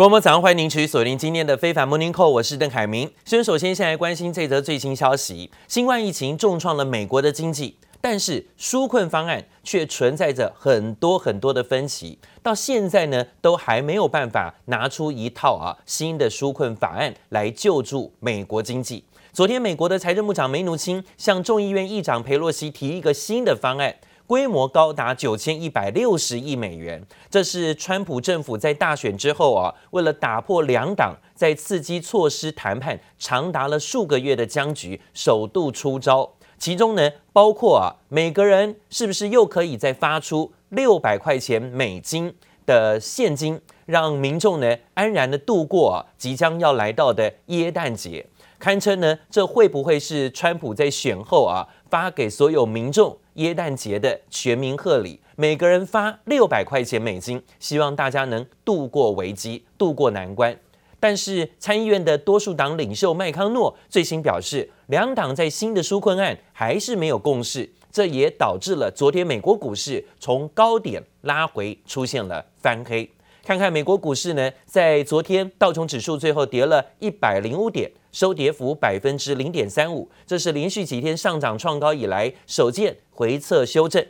观众早上欢迎您持续锁定今天的非凡 Morning Call，我是邓凯明。先首先先来关心这则最新消息：新冠疫情重创了美国的经济，但是纾困方案却存在着很多很多的分歧，到现在呢都还没有办法拿出一套啊新的纾困法案来救助美国经济。昨天，美国的财政部长梅努钦向众议院议长佩洛西提一个新的方案。规模高达九千一百六十亿美元，这是川普政府在大选之后啊，为了打破两党在刺激措施谈判长达了数个月的僵局，首度出招。其中呢，包括啊，每个人是不是又可以再发出六百块钱美金的现金，让民众呢安然的度过啊即将要来到的耶诞节？堪称呢，这会不会是川普在选后啊发给所有民众？耶诞节的全民贺礼，每个人发六百块钱美金，希望大家能度过危机，渡过难关。但是参议院的多数党领袖麦康诺最新表示，两党在新的纾困案还是没有共识，这也导致了昨天美国股市从高点拉回，出现了翻黑。看看美国股市呢，在昨天道琼指数最后跌了一百零五点。收跌幅百分之零点三五，这是连续几天上涨创高以来首见回测修正，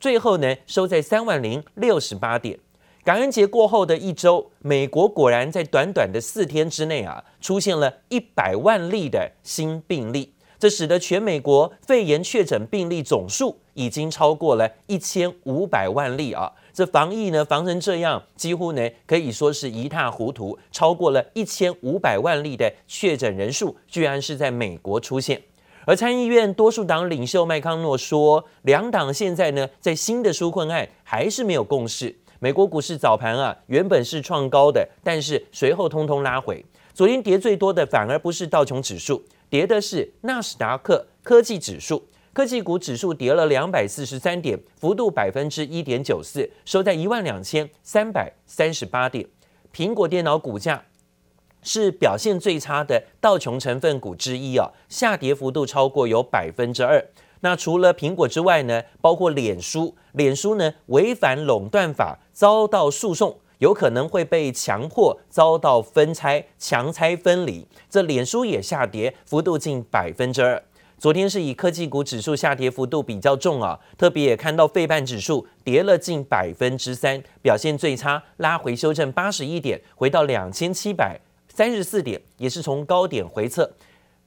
最后呢收在三万零六十八点。感恩节过后的一周，美国果然在短短的四天之内啊，出现了一百万例的新病例。这使得全美国肺炎确诊病例总数已经超过了一千五百万例啊！这防疫呢，防成这样，几乎呢可以说是一塌糊涂。超过了一千五百万例的确诊人数，居然是在美国出现。而参议院多数党领袖麦康诺说，两党现在呢在新的纾困案还是没有共识。美国股市早盘啊原本是创高的，但是随后通通拉回。昨天跌最多的反而不是道琼指数。跌的是纳斯达克科技指数，科技股指数跌了两百四十三点，幅度百分之一点九四，收在一万两千三百三十八点。苹果电脑股价是表现最差的道琼成分股之一啊，下跌幅度超过有百分之二。那除了苹果之外呢，包括脸书，脸书呢违反垄断法遭到诉讼。有可能会被强迫遭到分拆、强拆分离，这脸书也下跌，幅度近百分之二。昨天是以科技股指数下跌幅度比较重啊，特别也看到费半指数跌了近百分之三，表现最差，拉回修正八十一点，回到两千七百三十四点，也是从高点回测。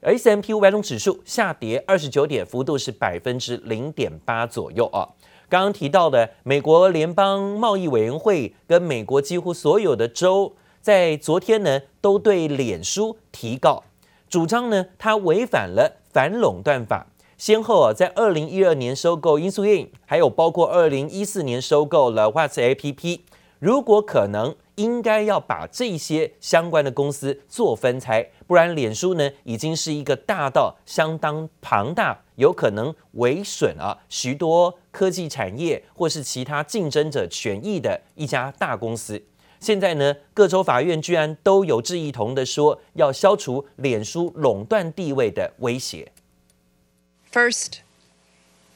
S M P 五百种指数下跌二十九点，幅度是百分之零点八左右啊。刚刚提到的美国联邦贸易委员会跟美国几乎所有的州，在昨天呢都对脸书提告，主张呢它违反了反垄断法，先后啊在二零一二年收购 Instagram，还有包括二零一四年收购了 WhatsApp，如果可能。应该要把这些相关的公司做分拆，不然脸书呢已经是一个大到相当庞大，有可能为损啊许多科技产业或是其他竞争者权益的一家大公司。现在呢，各州法院居然都有志一同的说要消除脸书垄断地位的威胁。First,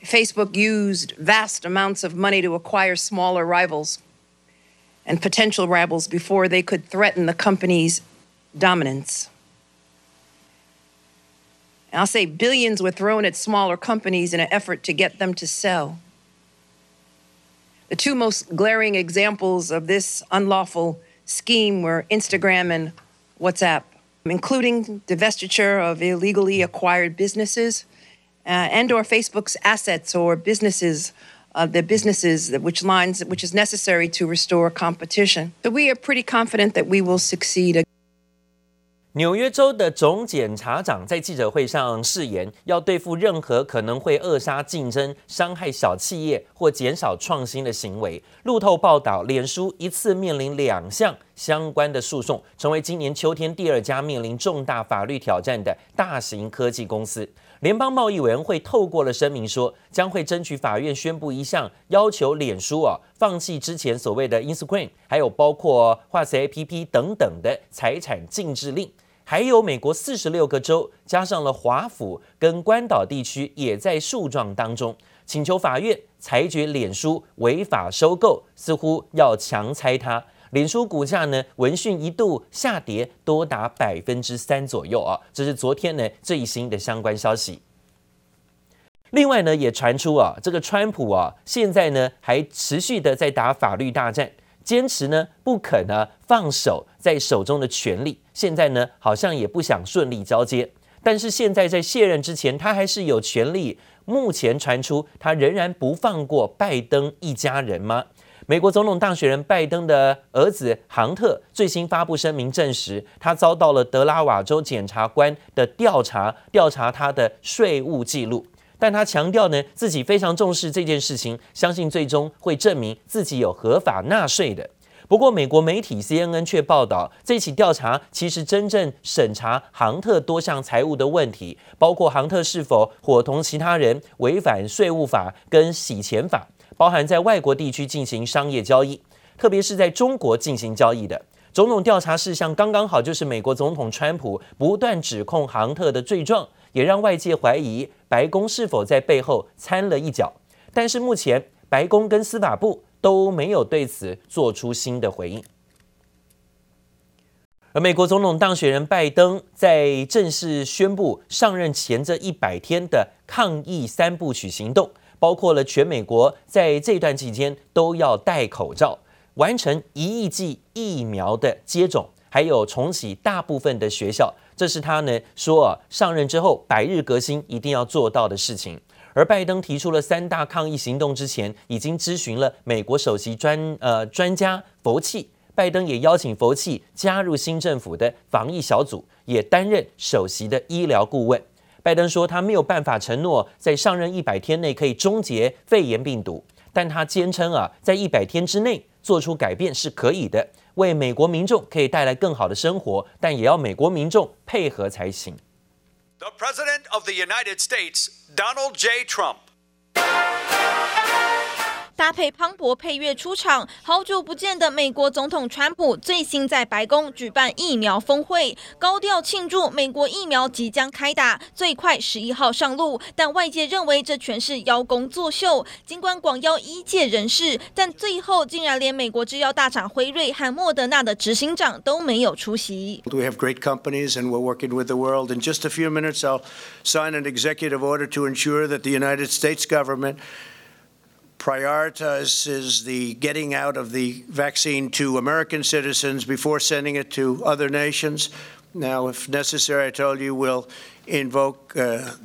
Facebook used vast amounts of money to acquire smaller rivals. and potential rivals before they could threaten the company's dominance. And I'll say billions were thrown at smaller companies in an effort to get them to sell. The two most glaring examples of this unlawful scheme were Instagram and WhatsApp, including divestiture of illegally acquired businesses uh, and or Facebook's assets or businesses uh, the businesses which lines which is necessary to restore competition. So we are pretty confident that we will succeed. 纽约州的总检察长在记者会上誓言，要对付任何可能会扼杀竞争、伤害小企业或减少创新的行为。路透报道，脸书一次面临两项相关的诉讼，成为今年秋天第二家面临重大法律挑战的大型科技公司。联邦贸易委员会透过了声明说，将会争取法院宣布一项要求脸书啊放弃之前所谓的 Instagram，还有包括画材 APP 等等的财产禁制令，还有美国四十六个州加上了华府跟关岛地区也在诉状当中，请求法院裁决脸书违法收购，似乎要强拆它。脸书股价呢，闻讯一度下跌多达百分之三左右啊。这是昨天呢最新的相关消息。另外呢，也传出啊，这个川普啊，现在呢还持续的在打法律大战，坚持呢不肯呢放手在手中的权力。现在呢好像也不想顺利交接，但是现在在卸任之前，他还是有权利。目前传出他仍然不放过拜登一家人吗？美国总统当选人拜登的儿子杭特最新发布声明证实，他遭到了德拉瓦州检察官的调查，调查他的税务记录。但他强调呢，自己非常重视这件事情，相信最终会证明自己有合法纳税的。不过，美国媒体 CNN 却报道，这起调查其实真正审查杭特多项财务的问题，包括杭特是否伙同其他人违反税务法跟洗钱法。包含在外国地区进行商业交易，特别是在中国进行交易的种种调查事项，刚刚好就是美国总统川普不断指控杭特的罪状，也让外界怀疑白宫是否在背后掺了一脚。但是目前白宫跟司法部都没有对此做出新的回应。而美国总统当选人拜登在正式宣布上任前这一百天的抗议三部曲行动。包括了全美国在这段期间都要戴口罩，完成一亿剂疫苗的接种，还有重启大部分的学校，这是他呢说啊上任之后百日革新一定要做到的事情。而拜登提出了三大抗疫行动之前，已经咨询了美国首席专呃专家佛气，拜登也邀请佛气加入新政府的防疫小组，也担任首席的医疗顾问。拜登说，他没有办法承诺在上任一百天内可以终结肺炎病毒，但他坚称啊，在一百天之内做出改变是可以的，为美国民众可以带来更好的生活，但也要美国民众配合才行。The President of the United States, Donald J. Trump. 搭配磅礴配乐出场，好久不见的美国总统川普最新在白宫举办疫苗峰会，高调庆祝美国疫苗即将开打，最快十一号上路。但外界认为这全是邀功作秀，尽管广邀医界人士，但最后竟然连美国制药大厂辉瑞和莫德纳的执行长都没有出席。We have great companies and we're working with the world. In just a few minutes, I'll sign an executive order to ensure that the United States government prioritizes the getting out of the vaccine to American citizens before sending it to other nations. Now, if necessary, I told you we'll invoke the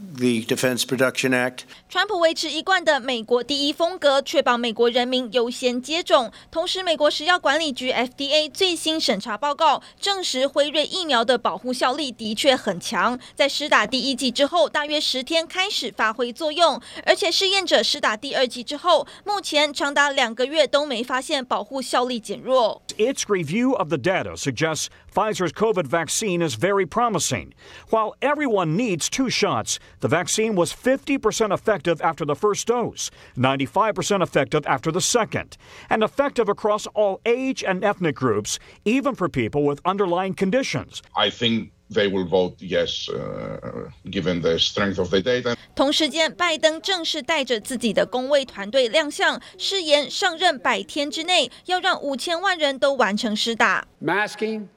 Defense Production Act。川普维持一贯的美国第一风格，确保美国人民优先接种。同时，美国食药管理局 FDA 最新审查报告证实，辉瑞疫苗的保护效力的确很强，在施打第一剂之后，大约十天开始发挥作用。而且，试验者施打第二剂之后，目前长达两个月都没发现保护效力减弱。Its review of the data suggests Pfizer's COVID vaccine is very promising. While everyone needs two shots. The vaccine was 50% effective after the first dose, 95% effective after the second, and effective across all age and ethnic groups, even for people with underlying conditions. I think they will vote yes, uh, given the strength of the data. 同时间，拜登正式带着自己的公卫团队亮相，誓言上任百天之内要让五千万人都完成施打。Masking,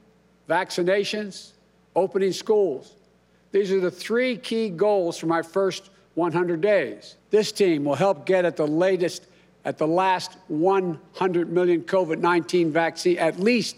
vaccinations, opening schools. These are the three key goals for my first 100 days. This team will help get at the latest, at the last 100 million COVID 19 vaccine, at least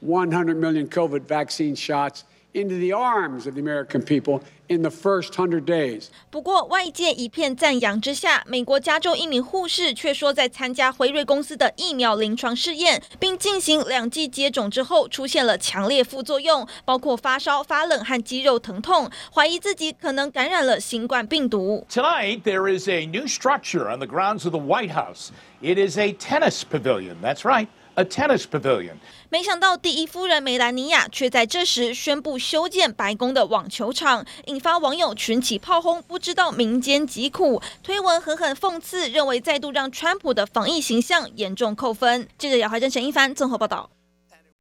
100 million COVID vaccine shots into the arms of the American people. In the first hundred days. 不过，外界一片赞扬之下，美国加州一名护士却说，在参加辉瑞公司的疫苗临床试验，并进行两剂接种之后，出现了强烈副作用，包括发烧、发冷和肌肉疼痛，怀疑自己可能感染了新冠病毒。Tonight, there is a new structure on the grounds of the White House. It is a tennis pavilion. That's right. A tennis pavilion. 没想到第一夫人梅兰妮亚却在这时宣布修建白宫的网球场，引发网友群起炮轰，不知道民间疾苦。推文狠狠讽刺，认为再度让川普的防疫形象严重扣分。记者姚怀珍、陈一凡综合报道。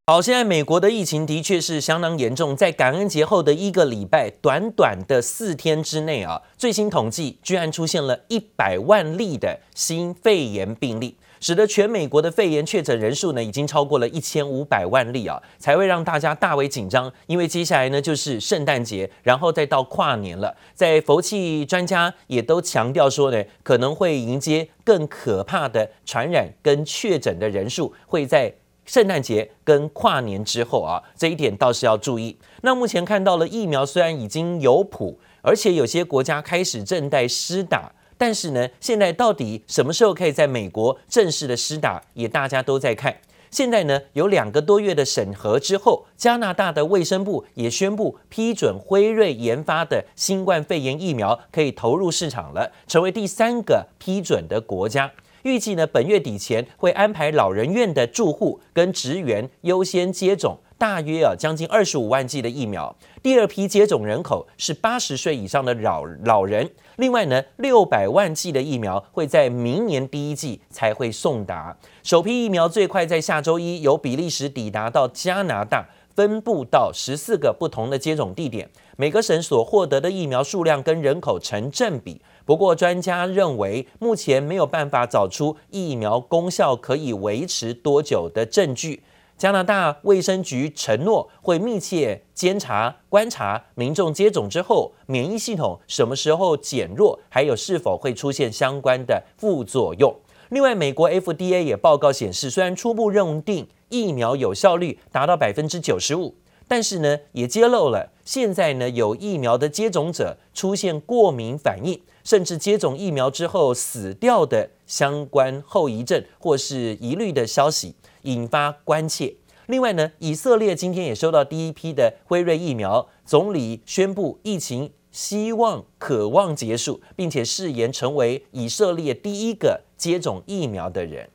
好，现在美国的疫情的确是相当严重，在感恩节后的一个礼拜，短短的四天之内啊，最新统计居然出现了一百万例的新肺炎病例。使得全美国的肺炎确诊人数呢已经超过了一千五百万例啊，才会让大家大为紧张。因为接下来呢就是圣诞节，然后再到跨年了，在佛气专家也都强调说呢，可能会迎接更可怕的传染跟确诊的人数会在圣诞节跟跨年之后啊，这一点倒是要注意。那目前看到了疫苗虽然已经有谱，而且有些国家开始正在施打。但是呢，现在到底什么时候可以在美国正式的施打，也大家都在看。现在呢，有两个多月的审核之后，加拿大的卫生部也宣布批准辉瑞研发的新冠肺炎疫苗可以投入市场了，成为第三个批准的国家。预计呢，本月底前会安排老人院的住户跟职员优先接种。大约啊，将近二十五万剂的疫苗。第二批接种人口是八十岁以上的老老人。另外呢，六百万剂的疫苗会在明年第一季才会送达。首批疫苗最快在下周一由比利时抵达到加拿大，分布到十四个不同的接种地点。每个省所获得的疫苗数量跟人口成正比。不过专家认为，目前没有办法找出疫苗功效可以维持多久的证据。加拿大卫生局承诺会密切监察、观察民众接种之后免疫系统什么时候减弱，还有是否会出现相关的副作用。另外，美国 FDA 也报告显示，虽然初步认定疫苗有效率达到百分之九十五，但是呢，也揭露了现在呢有疫苗的接种者出现过敏反应，甚至接种疫苗之后死掉的相关后遗症或是疑虑的消息。引发关切。另外呢，以色列今天也收到第一批的辉瑞疫苗，总理宣布疫情希望渴望结束，并且誓言成为以色列第一个接种疫苗的人。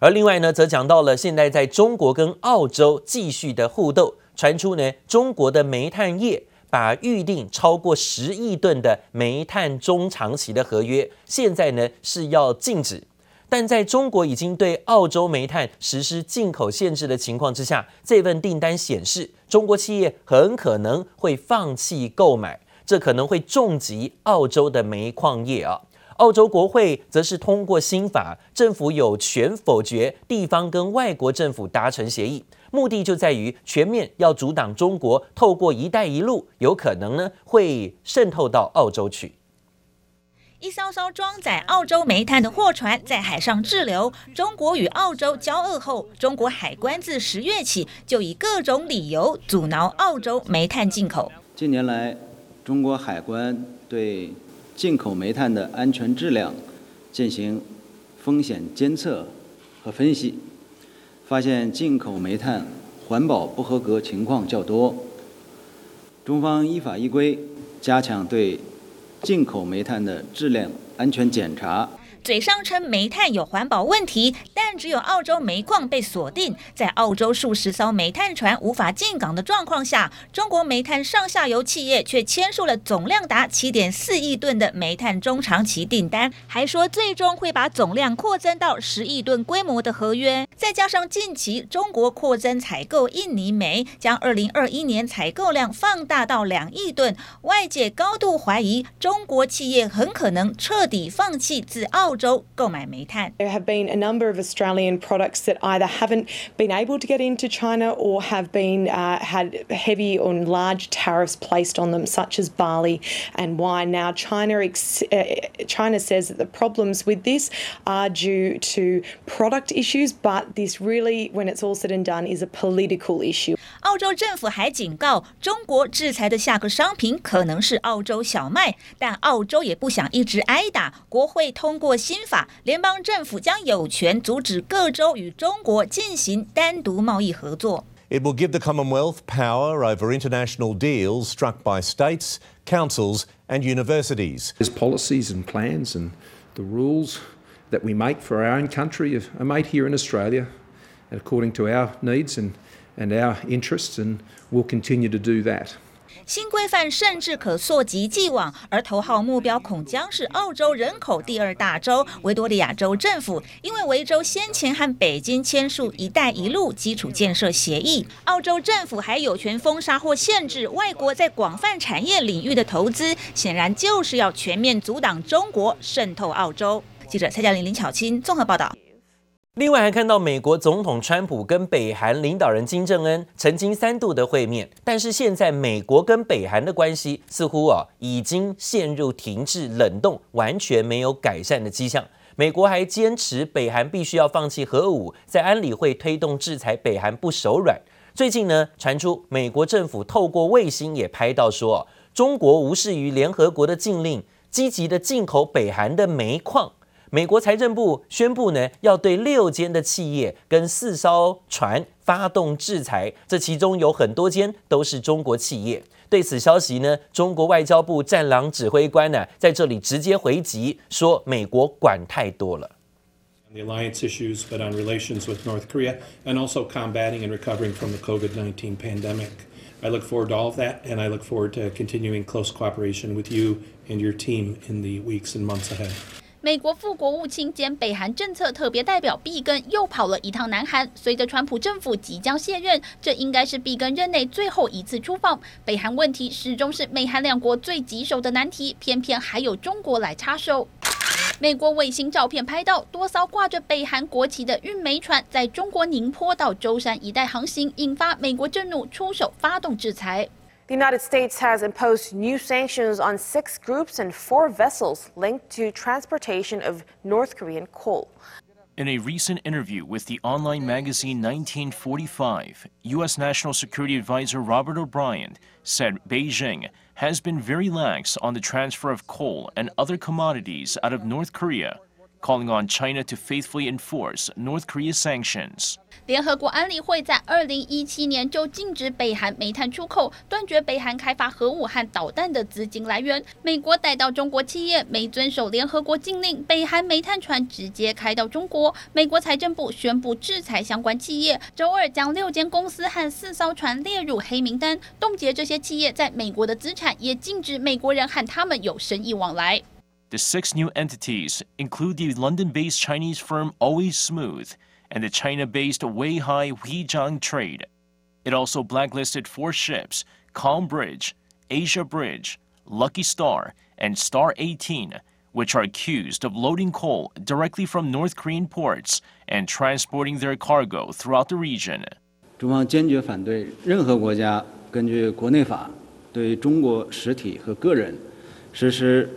而另外呢，则讲到了现在在中国跟澳洲继续的互斗，传出呢，中国的煤炭业把预定超过十亿吨的煤炭中长期的合约，现在呢是要禁止。但在中国已经对澳洲煤炭实施进口限制的情况之下，这份订单显示，中国企业很可能会放弃购买，这可能会重击澳洲的煤矿业啊。澳洲国会则是通过新法，政府有权否决地方跟外国政府达成协议，目的就在于全面要阻挡中国透过“一带一路”有可能呢会渗透到澳洲去。一艘艘装载澳洲煤炭的货船在海上滞留，中国与澳洲交恶后，中国海关自十月起就以各种理由阻挠澳洲煤炭进口。近年来，中国海关对进口煤炭的安全质量进行风险监测和分析，发现进口煤炭环保不合格情况较多。中方依法依规加强对进口煤炭的质量安全检查。嘴上称煤炭有环保问题，但只有澳洲煤矿被锁定，在澳洲数十艘煤炭船无法进港的状况下，中国煤炭上下游企业却签署了总量达七点四亿吨的煤炭中长期订单，还说最终会把总量扩增到十亿吨规模的合约。再加上近期中国扩增采购印尼煤，将二零二一年采购量放大到两亿吨，外界高度怀疑中国企业很可能彻底放弃自澳。There have been a number of Australian products that either haven't been able to get into China or have been uh, had heavy or large tariffs placed on them, such as barley and wine. Now, China ex- uh, China says that the problems with this are due to product issues, but this really, when it's all said and done, is a political issue. 澳洲政府还警告，中国制裁的下个商品可能是澳洲小麦，但澳洲也不想一直挨打。国会通过 新法，联邦政府将有权阻止各州与中国进行单独贸易合作。It will give the Commonwealth power over international deals struck by states, councils, and universities. There's policies and plans and the rules that we make for our own country are made here in Australia, according to our needs and and our interests, and we'll continue to do that. 新规范甚至可溯及既往，而头号目标恐将是澳洲人口第二大州维多利亚州政府，因为维州先前和北京签署“一带一路”基础建设协议，澳洲政府还有权封杀或限制外国在广泛产业领域的投资，显然就是要全面阻挡中国渗透澳洲。记者蔡嘉玲、林巧清综合报道。另外还看到美国总统川普跟北韩领导人金正恩曾经三度的会面，但是现在美国跟北韩的关系似乎啊已经陷入停滞冷冻，完全没有改善的迹象。美国还坚持北韩必须要放弃核武，在安理会推动制裁北韩不手软。最近呢传出美国政府透过卫星也拍到说，中国无视于联合国的禁令，积极的进口北韩的煤矿。美国财政部宣布呢，要对六间的企业跟四艘船发动制裁，这其中有很多间都是中国企业。对此消息呢，中国外交部战狼指挥官呢，在这里直接回击说，美国管太多了。The alliance issues, but on relations with North Korea and also combating and recovering from the COVID-19 pandemic. I look forward to all of that, and I look forward to continuing close cooperation with you and your team in the weeks and months ahead. 美国副国务卿兼北韩政策特别代表毕根又跑了一趟南韩。随着川普政府即将卸任，这应该是毕根任内最后一次出访。北韩问题始终是美韩两国最棘手的难题，偏偏还有中国来插手。美国卫星照片拍到多艘挂着北韩国旗的运煤船在中国宁波到舟山一带航行，引发美国震怒，出手发动制裁。The United States has imposed new sanctions on six groups and four vessels linked to transportation of North Korean coal. In a recent interview with the online magazine 1945, U.S. National Security Advisor Robert O'Brien said Beijing has been very lax on the transfer of coal and other commodities out of North Korea calling on China to faithfully enforce North Korea sanctions 联合国安理会在二零一七年就禁止北韩煤炭出口，断绝北韩开发核武和导弹的资金来源。美国逮到中国企业没遵守联合国禁令，北韩煤炭船直接开到中国。美国财政部宣布制裁相关企业，周二将六间公司和四艘船列入黑名单，冻结这些企业在美国的资产，也禁止美国人和他们有生意往来。The six new entities include the London-based Chinese firm Always Smooth and the China-based Weihai Huijiang Trade. It also blacklisted four ships, Calm Bridge, Asia Bridge, Lucky Star, and Star 18, which are accused of loading coal directly from North Korean ports and transporting their cargo throughout the region. 中方坚决反对任何国家根据国内法对中国实体和个人实施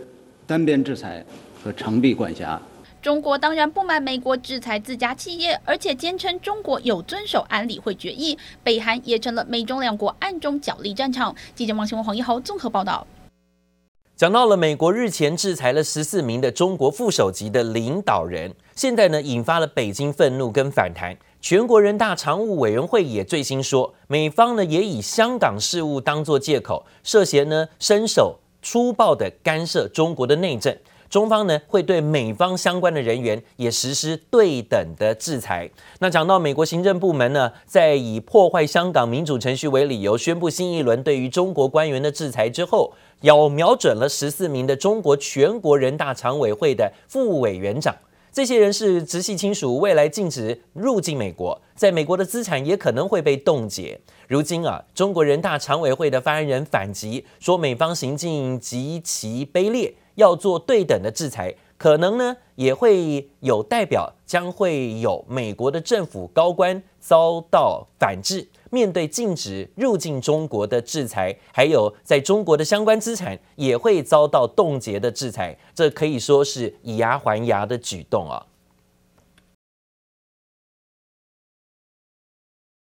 单边制裁和长臂管辖。中国当然不满美国制裁自家企业，而且坚称中国有遵守安理会决议。北韩也成了美中两国暗中角力战场。记者王新文、黄一豪综合报道。讲到了美国日前制裁了十四名的中国副首级的领导人，现在呢引发了北京愤怒跟反弹。全国人大常务委员会也最新说，美方呢也以香港事务当作借口，涉嫌呢伸手。粗暴的干涉中国的内政，中方呢会对美方相关的人员也实施对等的制裁。那讲到美国行政部门呢，在以破坏香港民主程序为理由宣布新一轮对于中国官员的制裁之后，要瞄准了十四名的中国全国人大常委会的副委员长。这些人是直系亲属，未来禁止入境美国，在美国的资产也可能会被冻结。如今啊，中国人大常委会的发言人反击说，美方行径极其卑劣，要做对等的制裁，可能呢也会有代表将会有美国的政府高官遭到反制。面对禁止入境中国的制裁，还有在中国的相关资产也会遭到冻结的制裁，这可以说是以牙还牙的举动啊。